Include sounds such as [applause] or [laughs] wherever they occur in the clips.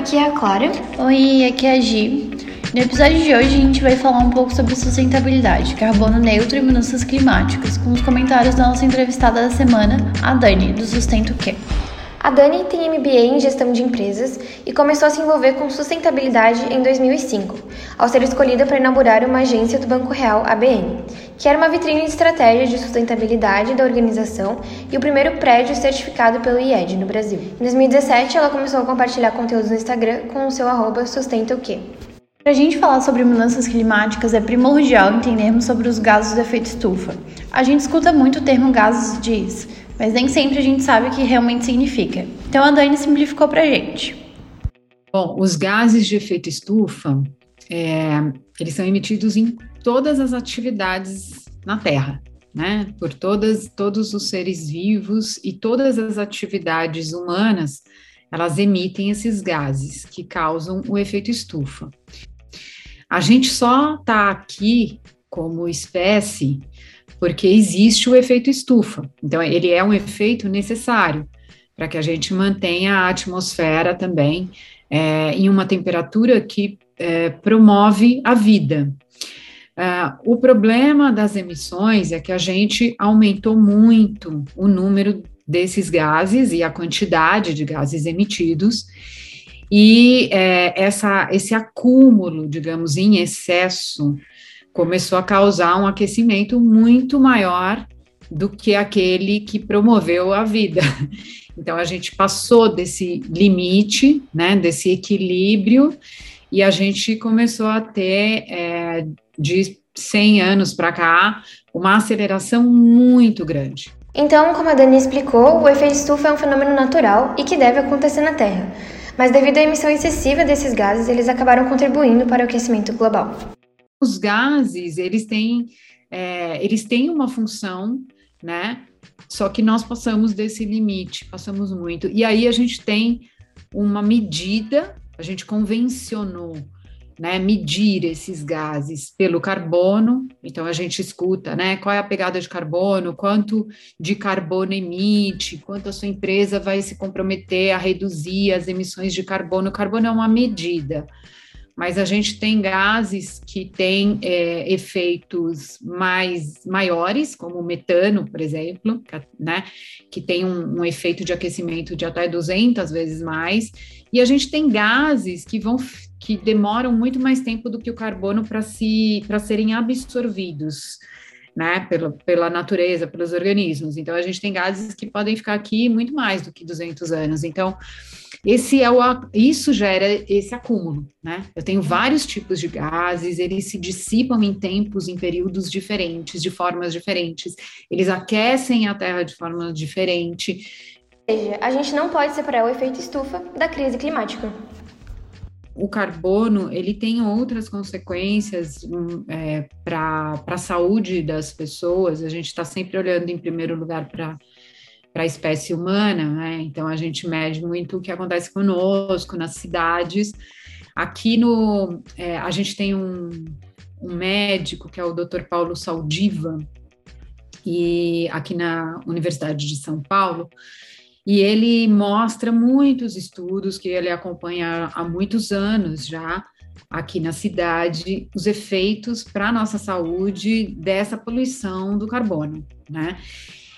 aqui é a Clara. Oi, aqui é a Gi. No episódio de hoje a gente vai falar um pouco sobre sustentabilidade, carbono neutro e mudanças climáticas, com os comentários da nossa entrevistada da semana, a Dani, do Sustento Que. A Dani tem MBA em gestão de empresas e começou a se envolver com sustentabilidade em 2005, ao ser escolhida para inaugurar uma agência do Banco Real ABN, que era uma vitrine de estratégia de sustentabilidade da organização e o primeiro prédio certificado pelo IED no Brasil. Em 2017, ela começou a compartilhar conteúdos no Instagram com o seu arroba sustenta o quê. Para a gente falar sobre mudanças climáticas, é primordial entendermos sobre os gases do efeito estufa. A gente escuta muito o termo gases diz, mas nem sempre a gente sabe o que realmente significa. Então a Dani simplificou para a gente. Bom, os gases de efeito estufa, é, eles são emitidos em todas as atividades na Terra, né? Por todas, todos os seres vivos e todas as atividades humanas, elas emitem esses gases que causam o efeito estufa. A gente só está aqui como espécie porque existe o efeito estufa. Então, ele é um efeito necessário para que a gente mantenha a atmosfera também é, em uma temperatura que é, promove a vida. Uh, o problema das emissões é que a gente aumentou muito o número desses gases e a quantidade de gases emitidos, e é, essa, esse acúmulo, digamos, em excesso começou a causar um aquecimento muito maior do que aquele que promoveu a vida. [laughs] Então a gente passou desse limite, né, desse equilíbrio, e a gente começou a ter é, de 100 anos para cá uma aceleração muito grande. Então, como a Dani explicou, o efeito estufa é um fenômeno natural e que deve acontecer na Terra. Mas devido à emissão excessiva desses gases, eles acabaram contribuindo para o aquecimento global. Os gases, eles têm, é, eles têm uma função, né? Só que nós passamos desse limite, passamos muito. E aí a gente tem uma medida, a gente convencionou né, medir esses gases pelo carbono. Então a gente escuta, né, qual é a pegada de carbono, quanto de carbono emite, quanto a sua empresa vai se comprometer a reduzir as emissões de carbono. O carbono é uma medida mas a gente tem gases que têm é, efeitos mais maiores, como o metano, por exemplo, né, que tem um, um, efeito de aquecimento de até 200 vezes mais, e a gente tem gases que vão que demoram muito mais tempo do que o carbono para se para serem absorvidos. Né, pela, pela natureza, pelos organismos. Então, a gente tem gases que podem ficar aqui muito mais do que 200 anos. Então, esse é o isso gera esse acúmulo, né? Eu tenho vários tipos de gases, eles se dissipam em tempos, em períodos diferentes, de formas diferentes. Eles aquecem a Terra de forma diferente. Ou seja, a gente não pode separar o efeito estufa da crise climática o carbono ele tem outras consequências um, é, para a saúde das pessoas. A gente está sempre olhando em primeiro lugar para para a espécie humana, né? Então a gente mede muito o que acontece conosco nas cidades. Aqui no é, a gente tem um, um médico que é o Dr. Paulo Saldiva e aqui na Universidade de São Paulo e ele mostra muitos estudos que ele acompanha há muitos anos já aqui na cidade os efeitos para a nossa saúde dessa poluição do carbono, né?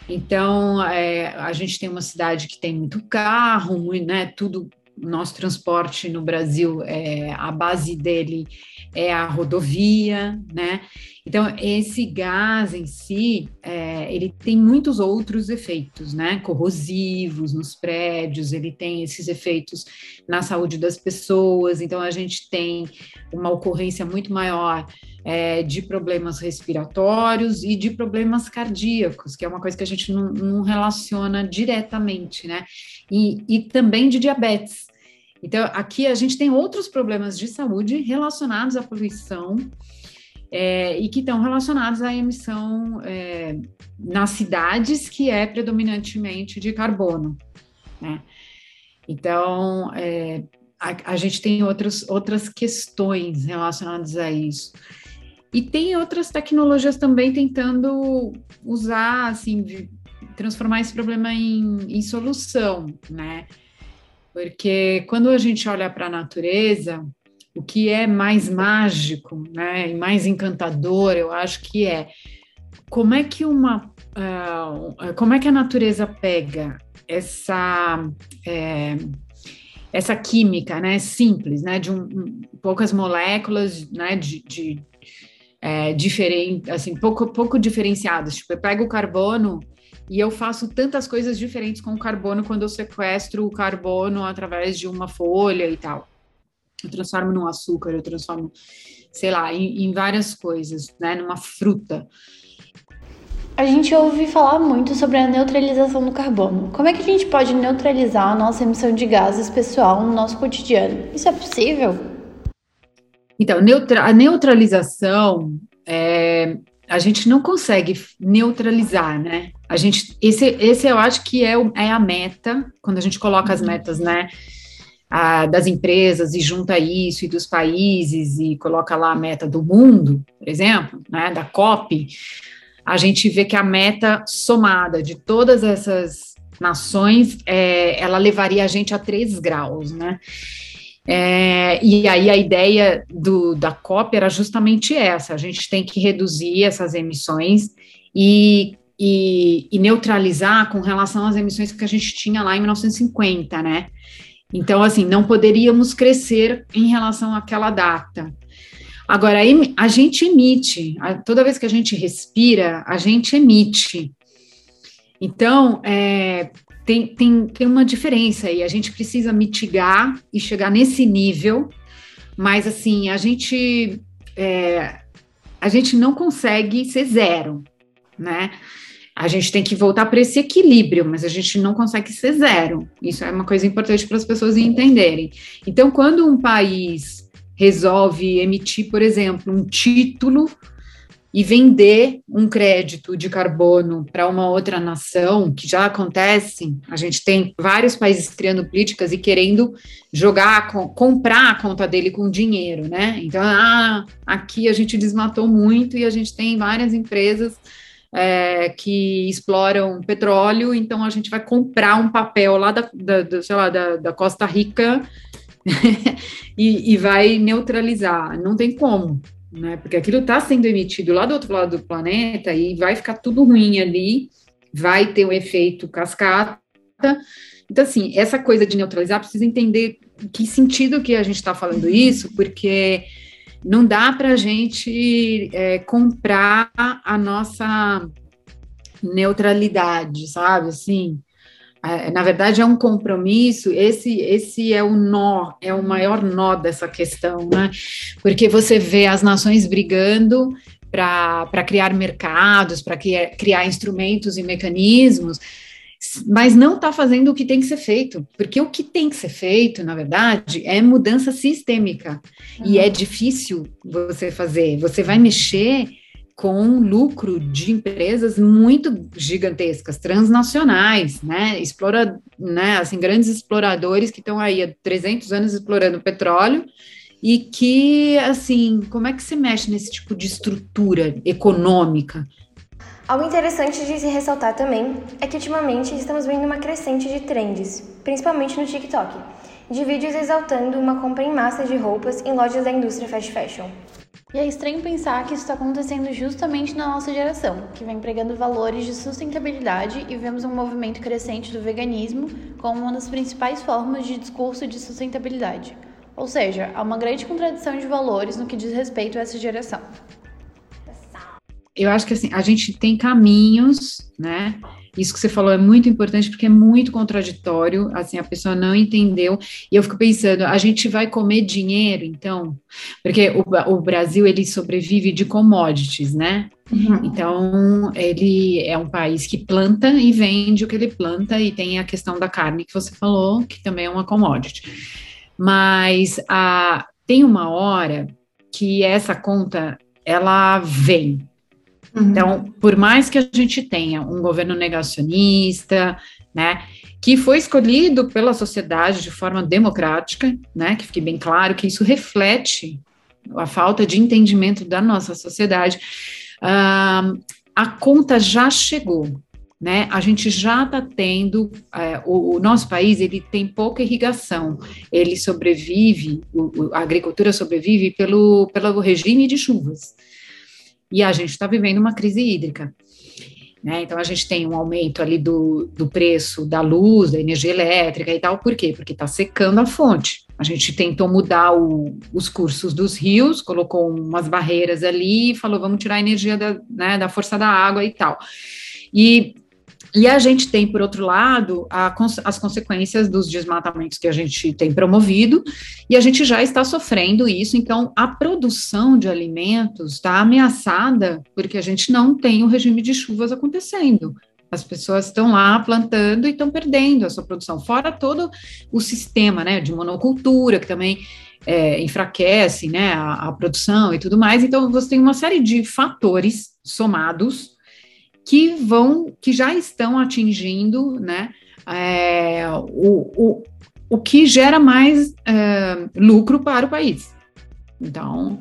Então, é, a gente tem uma cidade que tem muito carro, né, tudo, nosso transporte no Brasil, é, a base dele é a rodovia, né? Então, esse gás em si, é, ele tem muitos outros efeitos, né? Corrosivos nos prédios, ele tem esses efeitos na saúde das pessoas. Então, a gente tem uma ocorrência muito maior é, de problemas respiratórios e de problemas cardíacos, que é uma coisa que a gente não, não relaciona diretamente, né? E, e também de diabetes. Então, aqui a gente tem outros problemas de saúde relacionados à poluição é, e que estão relacionados à emissão é, nas cidades, que é predominantemente de carbono. Né? Então, é, a, a, gente tem outros, outras questões relacionadas a isso. E tem outras tecnologias também tentando usar, assim, de transformar esse problema em, em solução, né? Porque quando a gente olha para a natureza, o que é mais mágico, né, e mais encantador, eu acho que é como é que uma uh, como é que a natureza pega essa é, essa química, né, simples, né, de um, um, poucas moléculas, né, de, de é, diferente, assim, pouco, pouco diferenciadas. Tipo, eu pego o carbono e eu faço tantas coisas diferentes com o carbono quando eu sequestro o carbono através de uma folha e tal. Eu transformo num açúcar, eu transformo, sei lá, em, em várias coisas, né, numa fruta. A gente ouve falar muito sobre a neutralização do carbono. Como é que a gente pode neutralizar a nossa emissão de gases pessoal no nosso cotidiano? Isso é possível? Então, neutra a neutralização é, a gente não consegue neutralizar, né? A gente, esse, esse eu acho que é, o, é a meta, quando a gente coloca as uhum. metas, né? A, das empresas e junta isso e dos países e coloca lá a meta do mundo, por exemplo, né? Da COP a gente vê que a meta somada de todas essas nações, é, ela levaria a gente a 3 graus, né? É, e aí a ideia do, da COP era justamente essa: a gente tem que reduzir essas emissões e, e, e, neutralizar com relação às emissões que a gente tinha lá em 1950, né? Então, assim, não poderíamos crescer em relação àquela data. Agora, a gente emite, toda vez que a gente respira, a gente emite. Então, é, tem, tem, tem uma diferença aí, a gente precisa mitigar e chegar nesse nível, mas assim, a gente, é, a gente não consegue ser zero, né? A gente tem que voltar para esse equilíbrio, mas a gente não consegue ser zero. Isso é uma coisa importante para as pessoas entenderem. Então, quando um país resolve emitir, por exemplo, um título e vender um crédito de carbono para uma outra nação, que já acontece, a gente tem vários países criando políticas e querendo jogar, comprar a conta dele com dinheiro, né? Então, ah, aqui a gente desmatou muito e a gente tem várias empresas é, que exploram petróleo, então a gente vai comprar um papel lá da, da, da sei lá, da, da Costa Rica [laughs] e, e, vai neutralizar. Não tem como, né? Porque aquilo está sendo emitido lá do outro lado do planeta e vai ficar tudo ruim ali, vai ter um efeito cascata. Então, assim, essa coisa de neutralizar precisa entender que sentido que a gente está falando isso, porque não dá para a gente é, comprar a nossa neutralidade, sabe? Assim, na verdade é um compromisso, esse esse é o nó, é o maior nó dessa questão, né? Porque você vê as nações brigando para criar mercados, para criar, criar instrumentos e mecanismos, mas não está fazendo o que tem que ser feito, porque o que tem que ser feito, na verdade, é mudança sistêmica, uhum. e é difícil você fazer, você vai mexer com lucro de empresas muito gigantescas, transnacionais, né? Explora, né? Assim, grandes exploradores que estão aí há 300 anos explorando petróleo e que, assim, como é que se mexe nesse tipo de estrutura econômica? Algo interessante de se ressaltar também é que ultimamente estamos vendo uma crescente de trends, principalmente no TikTok, de vídeos exaltando uma compra em massa de roupas em lojas da indústria fast fashion. E é estranho pensar que isso está acontecendo justamente na nossa geração, que vem pregando valores de sustentabilidade e vemos um movimento crescente do veganismo como uma das principais formas de discurso de sustentabilidade. Ou seja, há uma grande contradição de valores no que diz respeito a essa geração. Eu acho que assim, a gente tem caminhos, né? Isso que você falou é muito importante porque é muito contraditório, assim, a pessoa não entendeu. E eu fico pensando, a gente vai comer dinheiro, então? Porque o, o Brasil, ele sobrevive de commodities, né? Uhum. Então, ele é um país que planta e vende o que ele planta, e tem a questão da carne que você falou, que também é uma commodity. Mas a, tem uma hora que essa conta, ela vem, Uhum. Então, por mais que a gente tenha um governo negacionista, né, que foi escolhido pela sociedade de forma democrática, né, que fique bem claro que isso reflete a falta de entendimento da nossa sociedade, uh, a conta já chegou, né, a gente já está tendo, é, o, o, nosso país, ele tem pouca irrigação, ele sobrevive, o, a agricultura sobrevive pelo, pelo regime de chuvas, e a gente está vivendo uma crise hídrica. Né? Então, a gente tem um aumento ali do, do preço da luz, da energia elétrica e tal, por quê? Porque está secando a fonte. A gente tentou mudar o, os cursos dos rios, colocou umas barreiras ali e falou, vamos tirar a energia da, né, da força da água e tal. E e a gente tem, por outro lado, a, as consequências dos desmatamentos que a gente tem promovido, e a gente já está sofrendo isso, então a produção de alimentos está ameaçada porque a gente não tem o regime de chuvas acontecendo. As pessoas estão lá plantando e estão perdendo a sua produção, fora todo o sistema né, de monocultura, que também é, enfraquece né, a, a produção e tudo mais. Então, você tem uma série de fatores somados que vão, que já estão atingindo, né, é, o, o, o que gera mais é, lucro para o país. Então,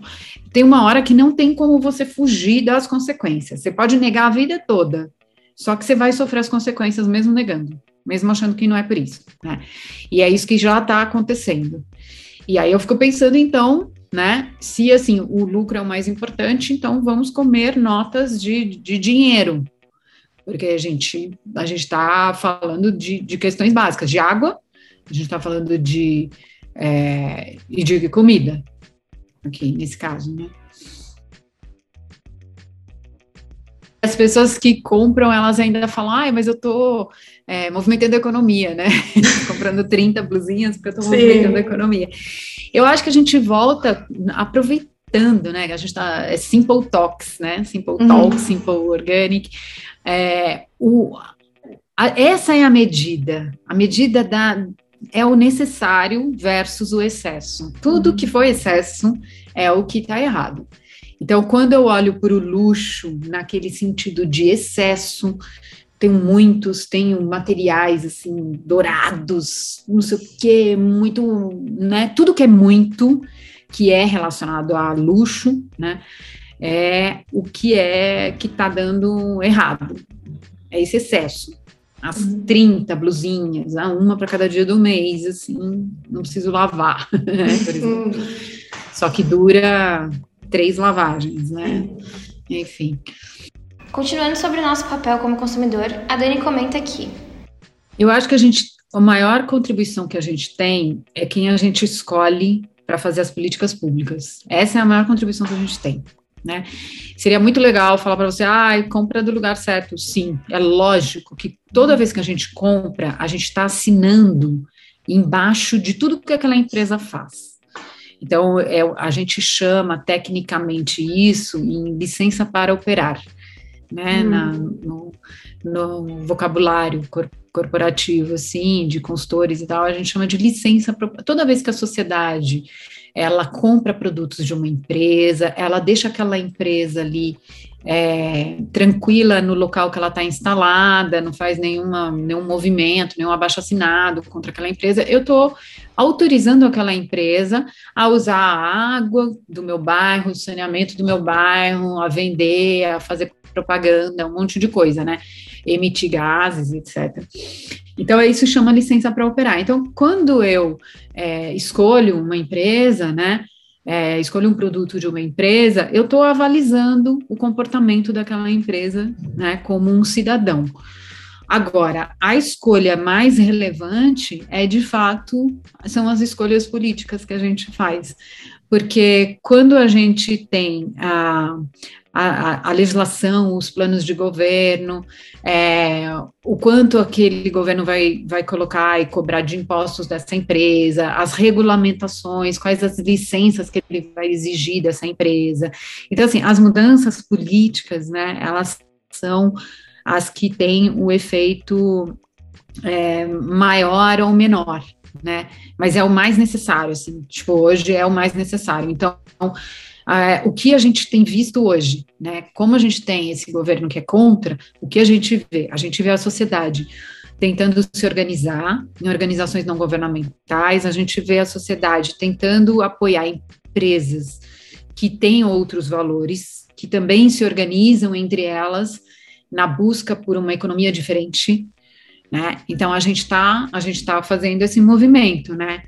tem uma hora que não tem como você fugir das consequências. Você pode negar a vida toda, só que você vai sofrer as consequências mesmo negando, mesmo achando que não é por isso, né? E é isso que já está acontecendo. E aí eu fico pensando, então, né? Se assim o lucro é o mais importante, então vamos comer notas de, de dinheiro, porque a gente a gente está falando de, de questões básicas, de água, a gente está falando de é, e de comida, aqui nesse caso, né? As pessoas que compram, elas ainda falam, ai, mas eu tô é, movimentando a economia, né? [laughs] Comprando 30 blusinhas porque eu tô movimentando a economia. Eu acho que a gente volta aproveitando, né? A gente tá. É Simple Talks, né? Simple uhum. Talk, Simple Organic. É, o, a, essa é a medida. A medida da, é o necessário versus o excesso. Tudo uhum. que foi excesso é o que está errado. Então, quando eu olho para o luxo, naquele sentido de excesso, tenho muitos, tenho materiais assim, dourados, não sei o que, muito, né? Tudo que é muito, que é relacionado a luxo, né? É o que é que está dando errado. É esse excesso. As 30 uhum. blusinhas, uma para cada dia do mês, assim, não preciso lavar, [laughs] né, por exemplo. Uhum. Só que dura três lavagens, né? Enfim. Continuando sobre o nosso papel como consumidor, a Dani comenta aqui. Eu acho que a gente, a maior contribuição que a gente tem é quem a gente escolhe para fazer as políticas públicas. Essa é a maior contribuição que a gente tem. Né? Seria muito legal falar para você, ah, compra do lugar certo. Sim, é lógico que toda vez que a gente compra, a gente está assinando embaixo de tudo que aquela empresa faz. Então, é, a gente chama tecnicamente isso em licença para operar né, hum. na, no, no, vocabulário cor, corporativo, assim, de consultores e tal, a gente chama de licença. Toda vez que a sociedade ela compra produtos de uma empresa, ela deixa aquela empresa ali é, tranquila no local que ela está instalada, não faz nenhuma, nenhum movimento, nenhum abaixo assinado contra aquela empresa, eu estou autorizando aquela empresa a usar a água do meu bairro, o saneamento do meu bairro, a vender, a fazer propaganda, um monte de coisa, né? Emitir gases, etc. Então, isso chama licença para operar. Então, quando eu é, escolho uma empresa, né? É, escolho um produto de uma empresa, eu estou avalizando o comportamento daquela empresa, né, como um cidadão. Agora, a escolha mais relevante é, de fato, são as escolhas políticas que a gente faz. Porque quando a gente tem a, a, a, legislação, os planos de governo, é, o quanto aquele governo vai, vai colocar e cobrar de impostos dessa empresa, as regulamentações, quais as licenças que ele vai exigir dessa empresa. Então, assim, as mudanças políticas, né, elas são as que têm o efeito é, maior ou menor, né, mas é o mais necessário, assim, tipo, hoje é o mais necessário. Então, Uh, o que a gente tem visto hoje, né? Como a gente tem esse governo que é contra, o que a gente vê? A gente vê a sociedade tentando se organizar em organizações não governamentais, a gente vê a sociedade tentando apoiar empresas que têm outros valores, que também se organizam entre elas na busca por uma economia diferente, né? Então a gente está a gente está fazendo esse movimento, né?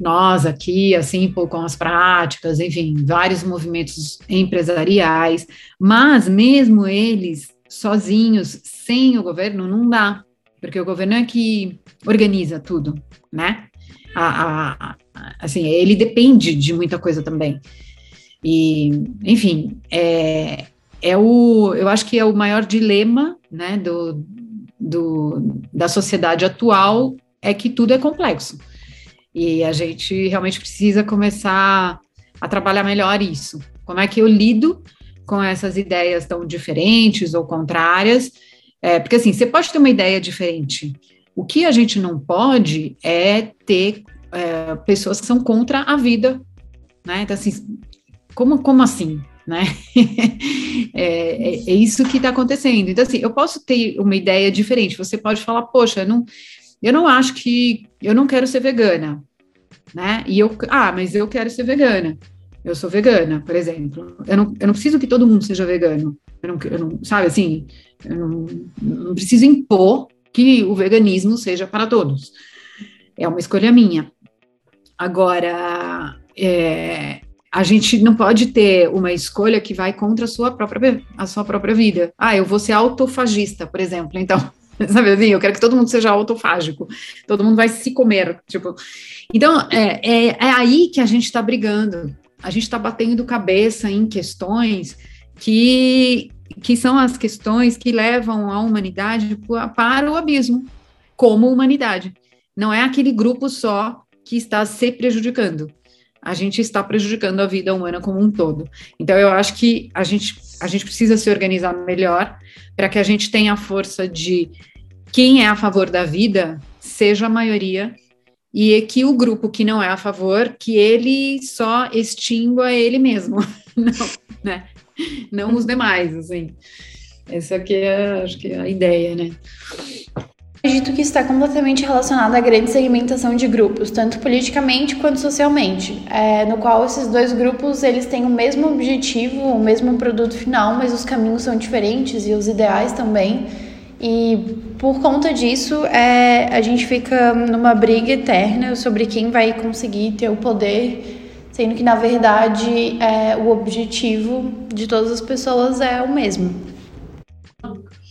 Nós aqui, assim, com as práticas, enfim, vários movimentos empresariais, mas mesmo eles sozinhos, sem o governo, não dá, porque o governo é que organiza tudo, né? A, a, assim, ele depende de muita coisa também. E, enfim, é, é o, eu acho que é o maior dilema, né, do, do, da sociedade atual, é que tudo é complexo. E a gente realmente precisa começar a trabalhar melhor isso. Como é que eu lido com essas ideias tão diferentes ou contrárias? É, porque assim, você pode ter uma ideia diferente. O que a gente não pode é ter é, pessoas que são contra a vida, né? Então, assim, como, como assim? Né? [laughs] é, é, é isso que está acontecendo. Então, assim, eu posso ter uma ideia diferente. Você pode falar, poxa, não, eu não acho que eu não quero ser vegana, né? E eu, ah, mas eu quero ser vegana. Eu sou vegana, por exemplo. Eu não, eu não preciso que todo mundo seja vegano. Eu não, eu não sabe assim, eu não, não preciso impor que o veganismo seja para todos. É uma escolha minha. Agora, é, a gente não pode ter uma escolha que vai contra a sua própria, a sua própria vida. Ah, eu vou ser autofagista, por exemplo. Então, [laughs] sabe assim, eu quero que todo mundo seja autofágico. Todo mundo vai se comer, tipo. Então, é, é, é aí que a gente está brigando. A gente está batendo cabeça em questões que, que são as questões que levam a humanidade para o abismo, como humanidade. Não é aquele grupo só que está se prejudicando. A gente está prejudicando a vida humana como um todo. Então, eu acho que a gente, a gente precisa se organizar melhor para que a gente tenha a força de quem é a favor da vida seja a maioria e que o grupo que não é a favor, que ele só extingua ele mesmo, [laughs] não, né? Não os demais, assim. Essa aqui é, acho que é a ideia, né? Acredito que está completamente relacionado à grande segmentação de grupos, tanto politicamente quanto socialmente, é, no qual esses dois grupos eles têm o mesmo objetivo, o mesmo produto final, mas os caminhos são diferentes e os ideais também. E por conta disso, é, a gente fica numa briga eterna sobre quem vai conseguir ter o poder, sendo que na verdade é, o objetivo de todas as pessoas é o mesmo.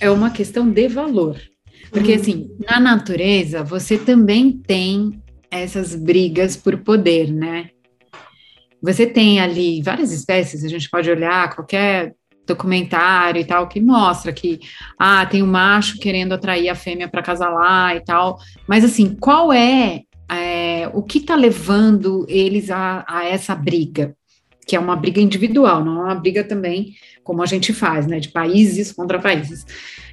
É uma questão de valor. Porque, assim, na natureza, você também tem essas brigas por poder, né? Você tem ali várias espécies, a gente pode olhar qualquer documentário e tal, que mostra que, ah, tem um macho querendo atrair a fêmea para casalar e tal. Mas, assim, qual é, é o que está levando eles a, a essa briga? que é uma briga individual, não é uma briga também como a gente faz, né, de países contra países.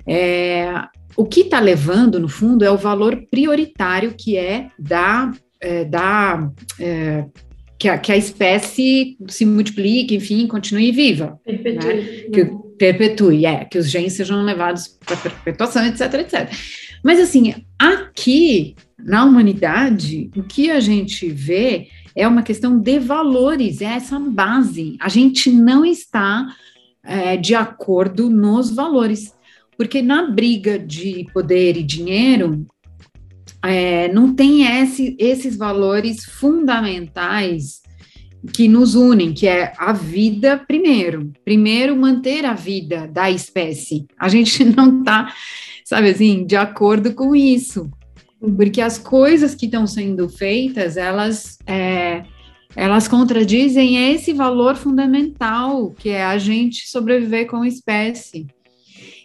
É, o que está levando, no fundo, é o valor prioritário que é da, é, da é, que, a, que a espécie se multiplique, enfim, continue viva. Perpetue. Né? Que perpetue, é, que os genes sejam levados para perpetuação, etc, etc. Mas, assim, aqui, na humanidade, o que a gente vê é uma questão de valores, é essa base. A gente não está é, de acordo nos valores. Porque na briga de poder e dinheiro, é, não tem esse, esses valores fundamentais que nos unem, que é a vida primeiro. Primeiro, manter a vida da espécie. A gente [laughs] não está, sabe assim, de acordo com isso. Porque as coisas que estão sendo feitas, elas, é, elas contradizem esse valor fundamental, que é a gente sobreviver como espécie.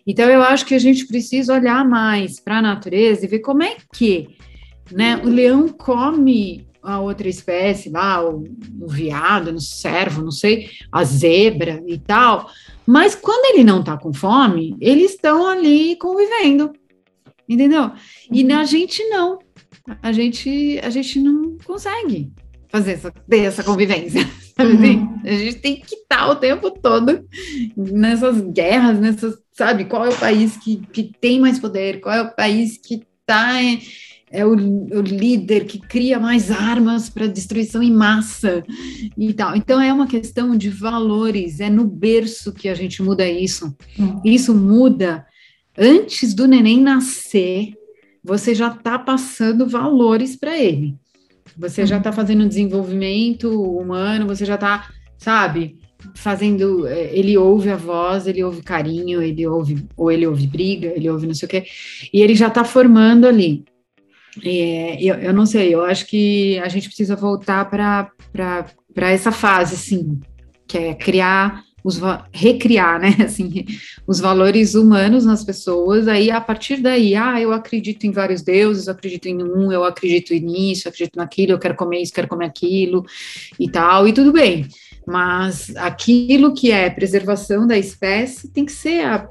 Então, eu acho que a gente precisa olhar mais para a natureza e ver como é que né, o leão come a outra espécie lá, o, o veado, o cervo, não sei, a zebra e tal. Mas quando ele não está com fome, eles estão ali convivendo, entendeu? E uhum. a gente não. A gente, a gente não consegue fazer essa, ter essa convivência. [laughs] Uhum. A gente tem que estar o tempo todo nessas guerras, nessas, sabe? Qual é o país que, que tem mais poder? Qual é o país que está é, é o, o, líder que cria mais armas para destruição em massa e tal. Então é uma questão de valores, é no berço que a gente muda isso. Uhum. Isso muda antes do neném nascer, você já está passando valores para ele. Você já está fazendo desenvolvimento humano, você já está, sabe, fazendo. É, ele ouve a voz, ele ouve carinho, ele ouve, ou ele ouve briga, ele ouve não sei o quê, e ele já está formando ali. É, eu, eu não sei, eu acho que a gente precisa voltar para essa fase, assim, que é criar os recriar, né, [laughs] assim, os valores humanos nas pessoas, aí a partir daí, ah, eu acredito em vários deuses, eu acredito em um, eu acredito nisso, eu acredito naquilo, eu quero comer isso, quero comer aquilo e tal, e tudo bem. Mas aquilo que é preservação da espécie tem que ser a,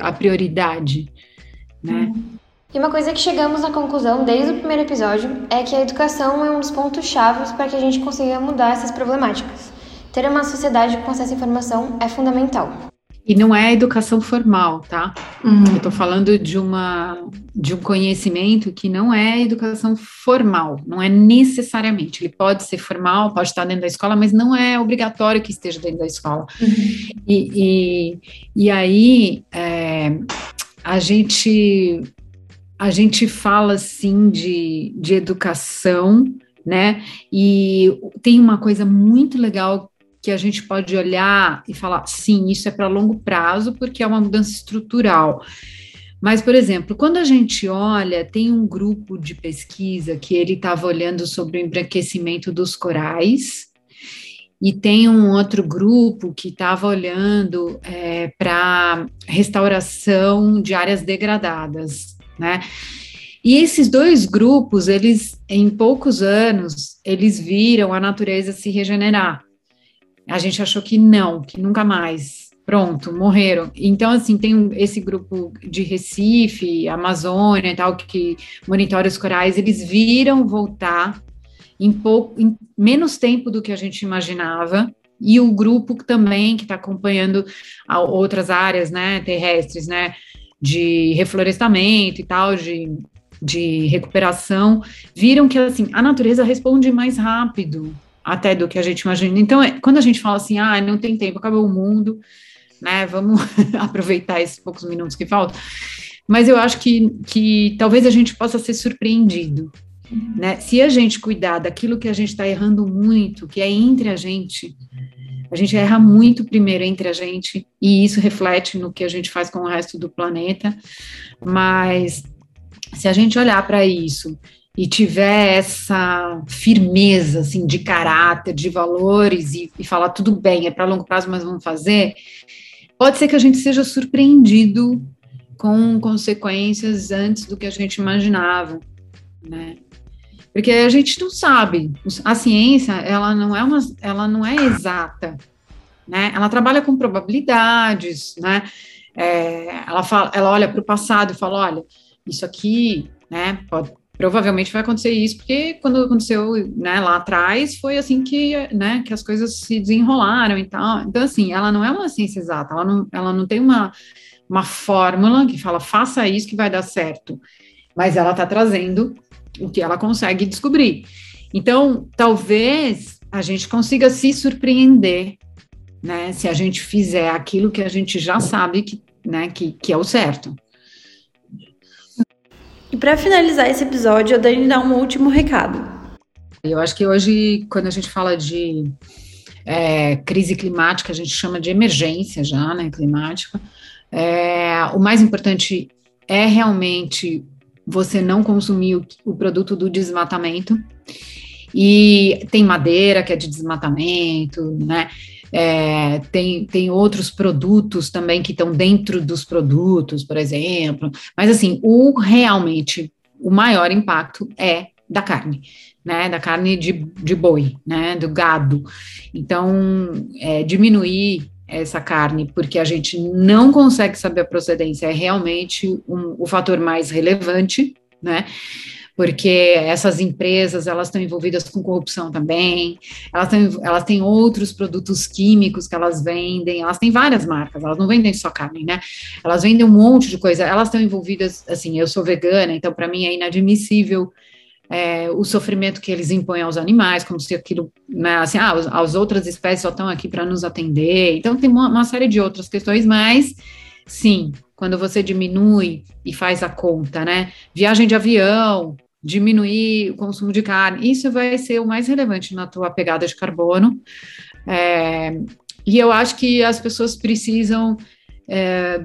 a prioridade, né? E uma coisa que chegamos à conclusão desde o primeiro episódio é que a educação é um dos pontos chaves para que a gente consiga mudar essas problemáticas. Ter uma sociedade com acesso à informação é fundamental. E não é educação formal, tá? Uhum. Eu estou falando de, uma, de um conhecimento que não é educação formal, não é necessariamente. Ele pode ser formal, pode estar dentro da escola, mas não é obrigatório que esteja dentro da escola. Uhum. E, e, e, aí é, a gente a gente fala assim de, de educação, né? E tem uma coisa muito legal que a gente pode olhar e falar, sim, isso é para longo prazo, porque é uma mudança estrutural. Mas, por exemplo, quando a gente olha, tem um grupo de pesquisa que ele estava olhando sobre o embranquecimento dos corais, e tem um outro grupo que estava olhando é, para restauração de áreas degradadas, né? E esses dois grupos, eles, em poucos anos, eles viram a natureza se regenerar. A gente achou que não, que nunca mais. Pronto, morreram. Então, assim, tem esse grupo de Recife, Amazônia e tal, que monitora os corais, eles viram voltar em, pouco, em menos tempo do que a gente imaginava, e o grupo também que está acompanhando outras áreas, né, terrestres, né, de reflorestamento e tal, de, de recuperação, viram que, assim, a natureza responde mais rápido, até do que a gente imagina. Então, é, quando a gente fala assim, ah, não tem tempo, acabou o mundo, né? Vamos [laughs] aproveitar esses poucos minutos que faltam. Mas eu acho que, que talvez a gente possa ser surpreendido. Né? Se a gente cuidar daquilo que a gente está errando muito, que é entre a gente, a gente erra muito primeiro entre a gente, e isso reflete no que a gente faz com o resto do planeta. Mas se a gente olhar para isso e tiver essa firmeza assim de caráter, de valores e, e falar tudo bem, é para longo prazo, mas vamos fazer, pode ser que a gente seja surpreendido com consequências antes do que a gente imaginava, né? Porque a gente não sabe. A ciência, ela não é uma, ela não é exata, né? Ela trabalha com probabilidades, né? É, ela fala, ela olha para o passado e fala, olha, isso aqui, né? Pode, provavelmente vai acontecer isso, porque quando aconteceu né, lá atrás, foi assim que, né, que as coisas se desenrolaram e tal. Então, assim, ela não é uma ciência exata, ela não, ela não tem uma, uma fórmula que fala, faça isso que vai dar certo, mas ela está trazendo o que ela consegue descobrir. Então, talvez a gente consiga se surpreender, né, se a gente fizer aquilo que a gente já sabe que, né, que, que é o certo. E para finalizar esse episódio, a Dani dá um último recado. Eu acho que hoje, quando a gente fala de é, crise climática, a gente chama de emergência já, né, climática. É, o mais importante é realmente você não consumir o, o produto do desmatamento. E tem madeira, que é de desmatamento, né? É, tem, tem outros produtos também que estão dentro dos produtos, por exemplo. Mas assim, o realmente o maior impacto é da carne, né? Da carne de, de boi, né? Do gado. Então, é, diminuir essa carne, porque a gente não consegue saber a procedência, é realmente um, o fator mais relevante, né? Porque essas empresas elas estão envolvidas com corrupção também, elas, têm, elas têm outros produtos químicos que elas vendem, elas têm várias marcas, elas não vendem só carne, né? Elas vendem um monte de coisa, elas estão envolvidas, assim, eu sou vegana, então para mim é inadmissível é, o sofrimento que eles impõem aos animais, como se aquilo, né, assim, ah, as, as outras espécies só estão aqui para nos atender, então tem uma, uma série de outras questões, mas sim, quando você diminui e faz a conta, né? Viagem de avião, diminuir o consumo de carne, isso vai ser o mais relevante na tua pegada de carbono. É, e eu acho que as pessoas precisam é,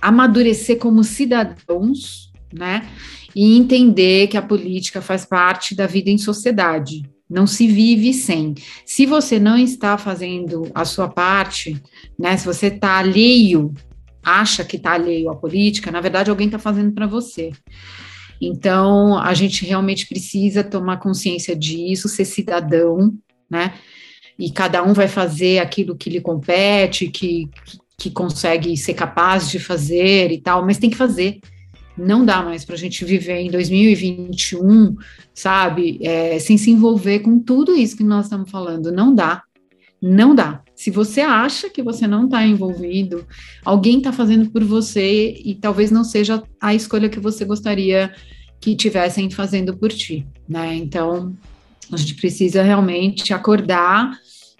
amadurecer como cidadãos, né? E entender que a política faz parte da vida em sociedade. Não se vive sem. Se você não está fazendo a sua parte, né? Se você está alheio, acha que está alheio à política, na verdade alguém está fazendo para você. Então, a gente realmente precisa tomar consciência disso, ser cidadão, né? E cada um vai fazer aquilo que lhe compete, que, que consegue ser capaz de fazer e tal, mas tem que fazer. Não dá mais para a gente viver em 2021, sabe, é, sem se envolver com tudo isso que nós estamos falando. Não dá. Não dá. Se você acha que você não está envolvido, alguém está fazendo por você e talvez não seja a escolha que você gostaria que tivessem fazendo por ti, né? Então, a gente precisa realmente acordar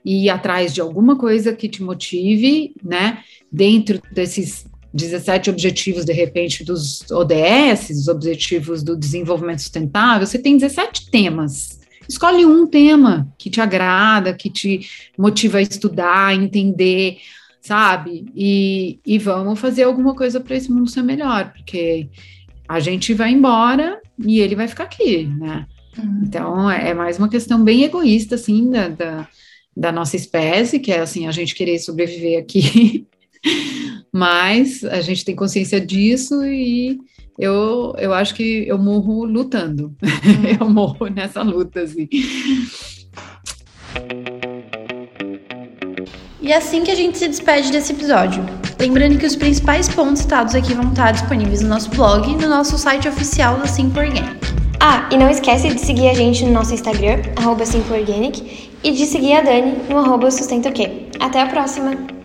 e ir atrás de alguma coisa que te motive, né? Dentro desses 17 objetivos, de repente, dos ODS, os Objetivos do Desenvolvimento Sustentável, você tem 17 temas. Escolhe um tema que te agrada, que te motiva a estudar, a entender, sabe? E, e vamos fazer alguma coisa para esse mundo ser melhor, porque a gente vai embora e ele vai ficar aqui, né? Uhum. Então, é mais uma questão bem egoísta, assim, da, da, da nossa espécie, que é, assim, a gente querer sobreviver aqui, [laughs] mas a gente tem consciência disso e eu, eu acho que eu morro lutando. Uhum. [laughs] eu morro nessa luta, assim. E é assim que a gente se despede desse episódio. Lembrando que os principais pontos citados aqui vão estar disponíveis no nosso blog e no nosso site oficial da Simple Organic. Ah, e não esquece de seguir a gente no nosso Instagram, arroba e de seguir a Dani no arroba Até a próxima!